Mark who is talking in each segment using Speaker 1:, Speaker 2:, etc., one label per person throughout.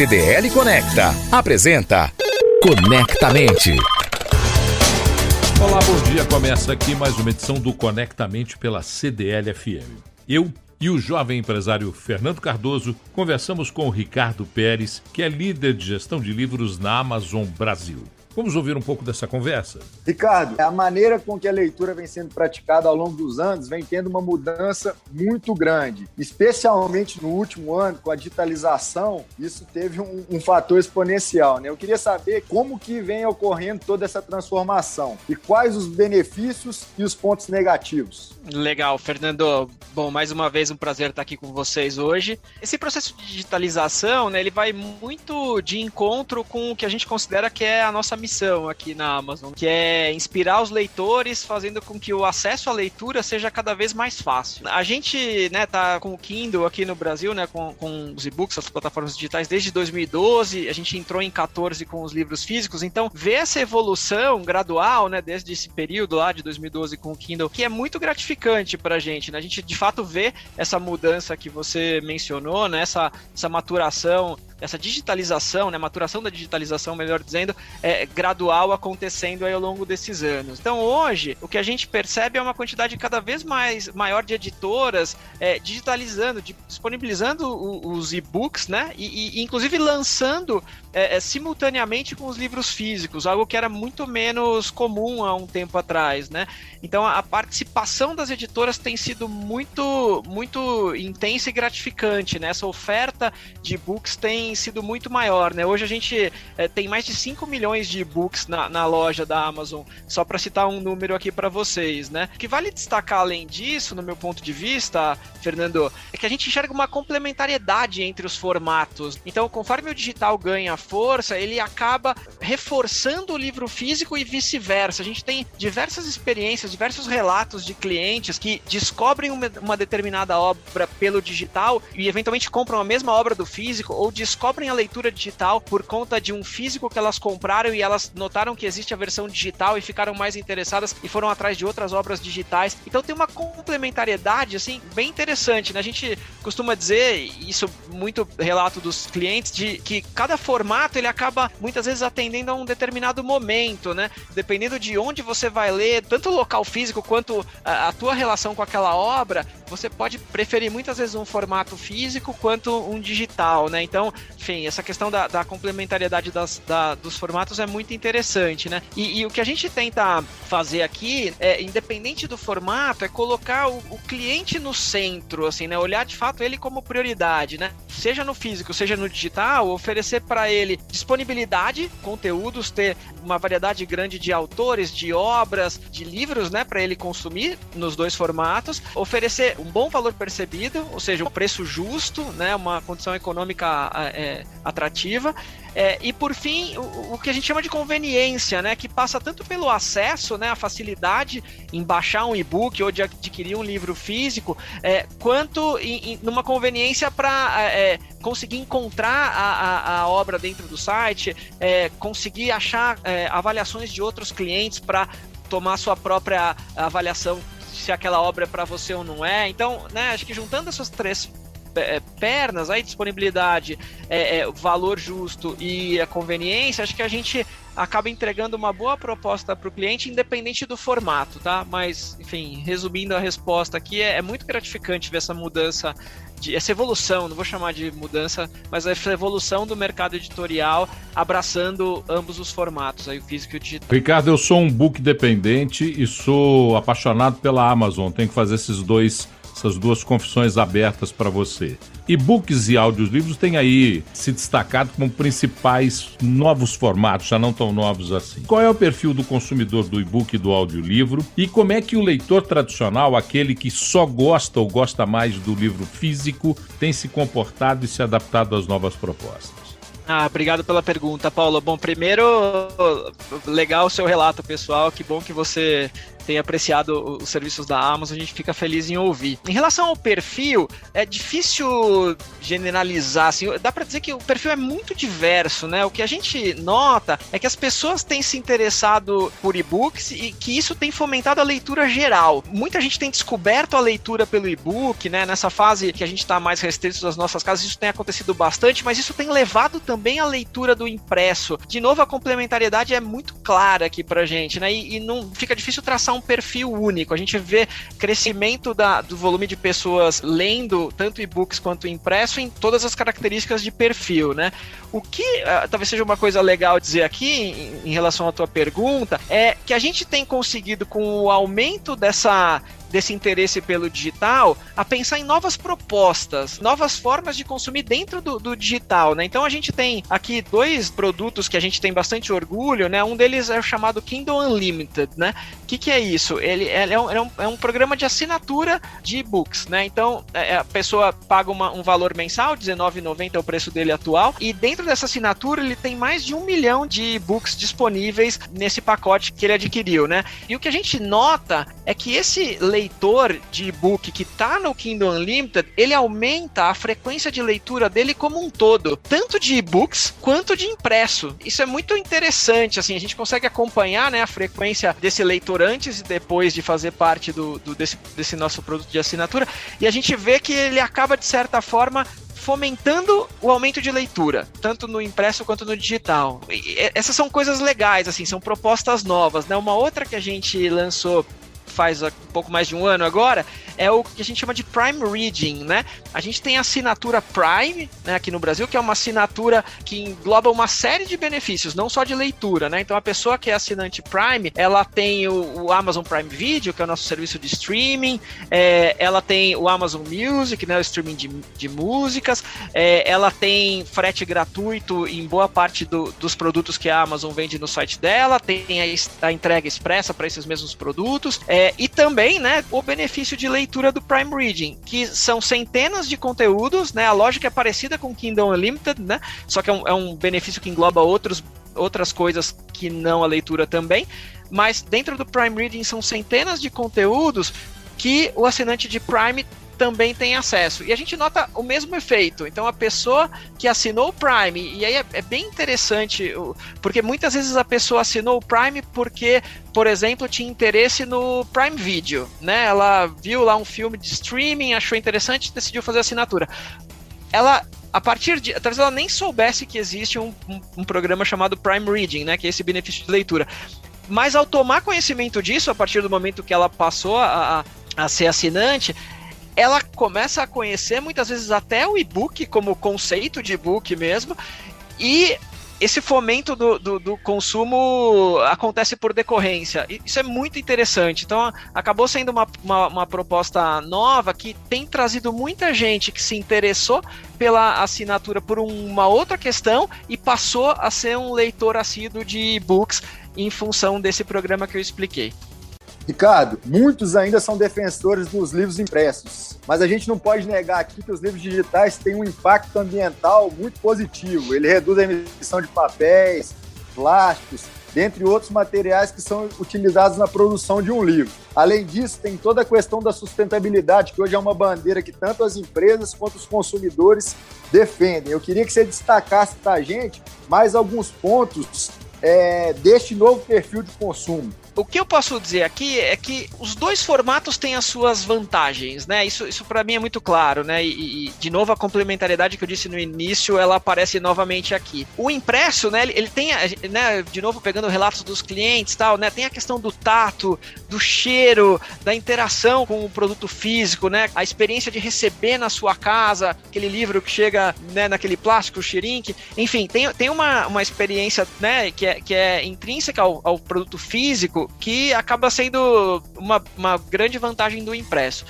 Speaker 1: CDL Conecta apresenta Conectamente.
Speaker 2: Olá, bom dia. Começa aqui mais uma edição do Conectamente pela CDL FM. Eu e o jovem empresário Fernando Cardoso conversamos com o Ricardo Pérez, que é líder de gestão de livros na Amazon Brasil. Vamos ouvir um pouco dessa conversa?
Speaker 3: Ricardo, a maneira com que a leitura vem sendo praticada ao longo dos anos vem tendo uma mudança muito grande, especialmente no último ano, com a digitalização, isso teve um, um fator exponencial. Né? Eu queria saber como que vem ocorrendo toda essa transformação e quais os benefícios e os pontos negativos.
Speaker 4: Legal, Fernando. Bom, mais uma vez um prazer estar aqui com vocês hoje. Esse processo de digitalização, né, ele vai muito de encontro com o que a gente considera que é a nossa missão aqui na Amazon, que é inspirar os leitores, fazendo com que o acesso à leitura seja cada vez mais fácil. A gente, né, tá com o Kindle aqui no Brasil, né, com, com os e-books, as plataformas digitais desde 2012, a gente entrou em 14 com os livros físicos, então ver essa evolução gradual, né, desde esse período lá de 2012 com o Kindle, que é muito gratificante pra gente, né? A gente de fato vê essa mudança que você mencionou, né, essa, essa maturação essa digitalização, né, maturação da digitalização, melhor dizendo, é gradual acontecendo ao longo desses anos. Então hoje o que a gente percebe é uma quantidade cada vez mais maior de editoras é, digitalizando, de, disponibilizando os e-books, né, e, e, inclusive lançando é, é, simultaneamente com os livros físicos, algo que era muito menos comum há um tempo atrás, né? Então a, participação das editoras tem sido muito, muito intensa e gratificante, né? Essa oferta de e-books tem sido muito maior, né? Hoje a gente é, tem mais de 5 milhões de e-books na, na loja da Amazon, só para citar um número aqui para vocês, né? O que vale destacar além disso, no meu ponto de vista, Fernando, é que a gente enxerga uma complementariedade entre os formatos. Então, conforme o digital ganha força, ele acaba reforçando o livro físico e vice-versa. A gente tem diversas experiências, diversos relatos de clientes que descobrem uma, uma determinada obra pelo digital e eventualmente compram a mesma obra do físico ou descobrem descobrem a leitura digital por conta de um físico que elas compraram e elas notaram que existe a versão digital e ficaram mais interessadas e foram atrás de outras obras digitais. Então tem uma complementariedade assim bem interessante, né? A gente costuma dizer isso muito relato dos clientes de que cada formato ele acaba muitas vezes atendendo a um determinado momento, né? Dependendo de onde você vai ler, tanto o local físico quanto a, a tua relação com aquela obra, você pode preferir muitas vezes um formato físico quanto um digital, né? Então, enfim, essa questão da, da complementariedade das, da, dos formatos é muito interessante, né? E, e, o que a gente tenta fazer aqui, é, independente do formato, é colocar o, o, cliente no centro, assim, né? Olhar de fato ele como prioridade, né? Seja no físico, seja no digital, oferecer para ele disponibilidade, conteúdos, ter uma variedade grande de autores, de obras, de livros, né, para ele consumir nos dois formatos, oferecer um bom valor percebido, ou seja, um preço justo, né, uma condição econômica é, atrativa. É, e por fim, o, o, que a gente chama de conveniência, né? Que passa tanto pelo acesso, né? A facilidade em baixar um e-book ou de adquirir um livro físico, é, quanto em, em, numa conveniência para é, é, conseguir encontrar a, a, a, obra dentro do site, é, conseguir achar é, avaliações de outros clientes para tomar sua própria avaliação se aquela obra é para você ou não é. Então, né, acho que juntando essas três pernas, aí disponibilidade, é, é, valor justo e a conveniência, acho que a gente acaba entregando uma boa proposta para o cliente, independente do formato, tá? Mas, enfim, resumindo a resposta aqui, é, é muito gratificante ver essa mudança de, essa evolução, não vou chamar de mudança, mas essa evolução do mercado editorial abraçando ambos os formatos, aí o físico e o digital.
Speaker 2: Ricardo, eu sou um book dependente e sou apaixonado pela Amazon. Tenho que fazer esses dois essas duas confissões abertas para você. E-books e audiolivros têm aí se destacado como principais novos formatos, já não tão novos assim. Qual é o perfil do consumidor do e-book e do audiolivro? E como é que o leitor tradicional, aquele que só gosta ou gosta mais do livro físico, tem se comportado e se adaptado às novas propostas?
Speaker 4: Ah, obrigado pela pergunta, Paulo. Bom, primeiro, legal o seu relato, pessoal. Que bom que você tem apreciado os serviços da Amazon, a gente fica feliz em ouvir. Em relação ao perfil, é difícil generalizar, assim, dá para dizer que o perfil é muito diverso, né? O que a gente nota é que as pessoas têm se interessado por e-books e que isso tem fomentado a leitura geral. Muita gente tem descoberto a leitura pelo e-book, né? Nessa fase que a gente está mais restrito das nossas casas, isso tem acontecido bastante, mas isso tem levado também a leitura do impresso. De novo, a complementariedade é muito clara aqui pra gente, né? E, e não fica difícil traçar um perfil único. A gente vê crescimento da, do volume de pessoas lendo tanto e-books quanto impresso em todas as características de perfil, né? O que uh, talvez seja uma coisa legal dizer aqui em, em relação à tua pergunta é que a gente tem conseguido com o aumento dessa desse interesse pelo digital a pensar em novas propostas, novas formas de consumir dentro do, do, digital, né? Então a gente tem aqui dois produtos que a gente tem bastante orgulho, né? Um deles é o chamado Kindle Unlimited, né? O que, que é isso? Ele, ele é, um, é, um, é, um, programa de assinatura de e-books, né? Então é, a pessoa paga uma, um valor mensal, R$19,90 é o preço dele atual, e dentro dessa assinatura ele tem mais de um milhão de e-books disponíveis nesse pacote que ele adquiriu, né? E o que a gente nota é que esse leitor leitor de e-book que está no Kindle Unlimited, ele aumenta a frequência de leitura dele como um todo, tanto de e-books quanto de impresso. Isso é muito interessante, assim, a gente consegue acompanhar né, a frequência desse leitor antes e depois de fazer parte do, do desse, desse nosso produto de assinatura, e a gente vê que ele acaba, de certa forma, fomentando o aumento de leitura, tanto no impresso quanto no digital. E essas são coisas legais, assim, são propostas novas, né? Uma outra que a gente lançou faz um pouco mais de um ano agora, é o que a gente chama de Prime Reading, né? A gente tem a assinatura Prime, né, aqui no Brasil, que é uma assinatura que engloba uma série de benefícios, não só de leitura, né? Então a pessoa que é assinante Prime, ela tem o, o Amazon Prime Video, que é o nosso serviço de streaming, é, ela tem o Amazon Music, né, o streaming de, de músicas, é, ela tem frete gratuito em boa parte do, dos produtos que a Amazon vende no site dela, tem a, a entrega expressa para esses mesmos produtos, é, e também, né, o benefício de leitura do Prime Reading, que são centenas de conteúdos, né? A lógica é parecida com Kindle Unlimited, né? Só que é um, é um benefício que engloba outros, outras coisas que não a leitura também. Mas dentro do Prime Reading são centenas de conteúdos que o assinante de Prime também tem acesso. E a gente nota o mesmo efeito. Então, a pessoa que assinou o Prime, e aí é, é, bem interessante, porque muitas vezes a pessoa assinou o Prime porque, por exemplo, tinha interesse no Prime Video, né? Ela viu lá um filme de streaming, achou interessante e decidiu fazer assinatura. Ela a partir de. Talvez ela nem soubesse que existe um, um, um, programa chamado Prime Reading, né? Que é esse benefício de leitura. Mas ao tomar conhecimento disso, a partir do momento que ela passou a, a, a ser assinante, ela começa a conhecer muitas vezes até o e-book como conceito de e-book mesmo, e esse fomento do, do, do, consumo acontece por decorrência. Isso é muito interessante. Então, acabou sendo uma, uma, uma, proposta nova que tem trazido muita gente que se interessou pela assinatura por uma outra questão e passou a ser um leitor assíduo de e-books em função desse programa que eu expliquei.
Speaker 3: Ricardo, muitos ainda são defensores dos livros impressos, mas a gente não pode negar aqui que os livros digitais têm um impacto ambiental muito positivo. Ele reduz a emissão de papéis, plásticos, dentre outros materiais que são utilizados na produção de um livro. Além disso, tem toda a questão da sustentabilidade, que hoje é uma bandeira que tanto as empresas quanto os consumidores defendem. Eu queria que você destacasse para a gente mais alguns pontos é, deste novo perfil de consumo
Speaker 4: o que eu posso dizer aqui é que os dois formatos têm as suas vantagens, né? Isso, isso para mim é muito claro, né? E, e, de novo a complementariedade que eu disse no início, ela aparece novamente aqui. O impresso, né? Ele, ele tem, né? De novo pegando relatos dos clientes, tal, né? Tem a questão do tato, do cheiro, da interação com o produto físico, né? A experiência de receber na sua casa aquele livro que chega, né? Naquele plástico, cheirinho, enfim, tem, tem uma, uma experiência, né? Que é, que é intrínseca ao, ao produto físico que acaba sendo uma, uma grande vantagem do impresso.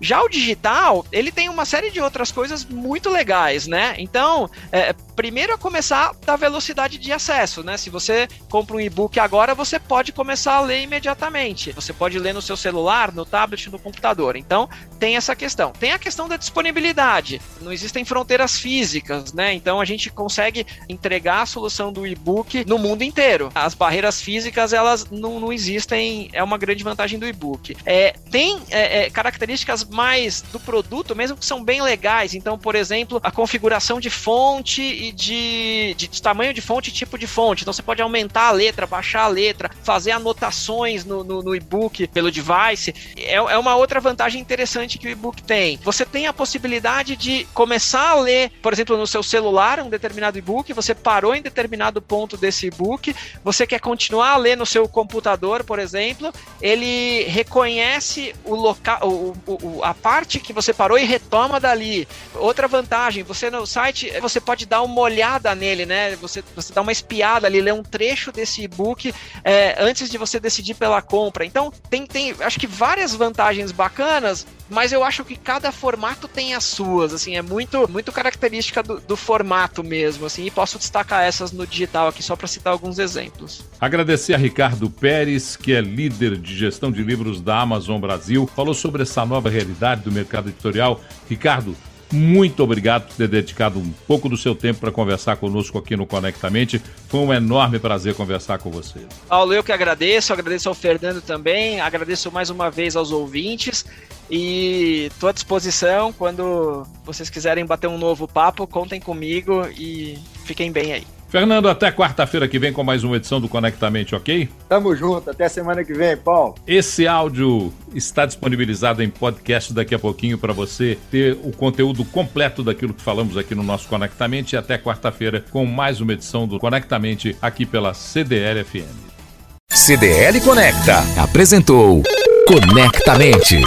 Speaker 4: Já o digital, ele tem uma série de outras coisas muito legais, né? Então, é, primeiro é começar da velocidade de acesso, né? Se você compra um e-book agora, você pode começar a ler imediatamente. Você pode ler no seu celular, no tablet, no computador. Então, tem essa questão. Tem a questão da disponibilidade. Não existem fronteiras físicas, né? Então, a gente consegue entregar a solução do e-book no mundo inteiro. As barreiras físicas, elas não, não existem, é uma grande vantagem do e-book. É, tem é, é, características mais do produto, mesmo que são bem legais. Então, por exemplo, a configuração de fonte e de, de, de tamanho de fonte e tipo de fonte. Então, você pode aumentar a letra, baixar a letra, fazer anotações no, no, no e-book pelo device. É, é uma outra vantagem interessante que o e-book tem. Você tem a possibilidade de começar a ler, por exemplo, no seu celular, um determinado e-book, você parou em determinado ponto desse e-book, você quer continuar a ler no seu computador, por exemplo, ele reconhece o local, o, o, a parte que você parou e retoma dali. Outra vantagem, você no site, você pode dar uma olhada nele, né? Você, você dá uma espiada ali, ler um trecho desse e-book é, antes de você decidir pela compra. Então, tem, tem, acho que várias vantagens bacanas, mas eu acho que cada formato tem as suas, assim, é muito, muito característica do, do formato mesmo, assim, e posso destacar essas no digital aqui só para citar alguns exemplos.
Speaker 2: Agradecer a Ricardo Pérez, que é líder de gestão de livros da Amazon Brasil, falou sobre essa nova realidade do mercado editorial. Ricardo, muito obrigado por ter dedicado um pouco do seu tempo para conversar conosco aqui no Conectamente. Foi um enorme prazer conversar com você.
Speaker 4: Paulo, eu que agradeço, agradeço ao Fernando também, agradeço mais uma vez aos ouvintes e estou à disposição quando vocês quiserem bater um novo papo, contem comigo e fiquem bem aí.
Speaker 2: Fernando, até quarta-feira que vem com mais uma edição do Conectamente, ok?
Speaker 3: Tamo junto, até semana que vem, Paulo.
Speaker 2: Esse áudio está disponibilizado em podcast daqui a pouquinho para você ter o conteúdo completo daquilo que falamos aqui no nosso Conectamente e até quarta-feira com mais uma edição do Conectamente aqui pela CDL FM.
Speaker 1: CDL Conecta apresentou Conectamente.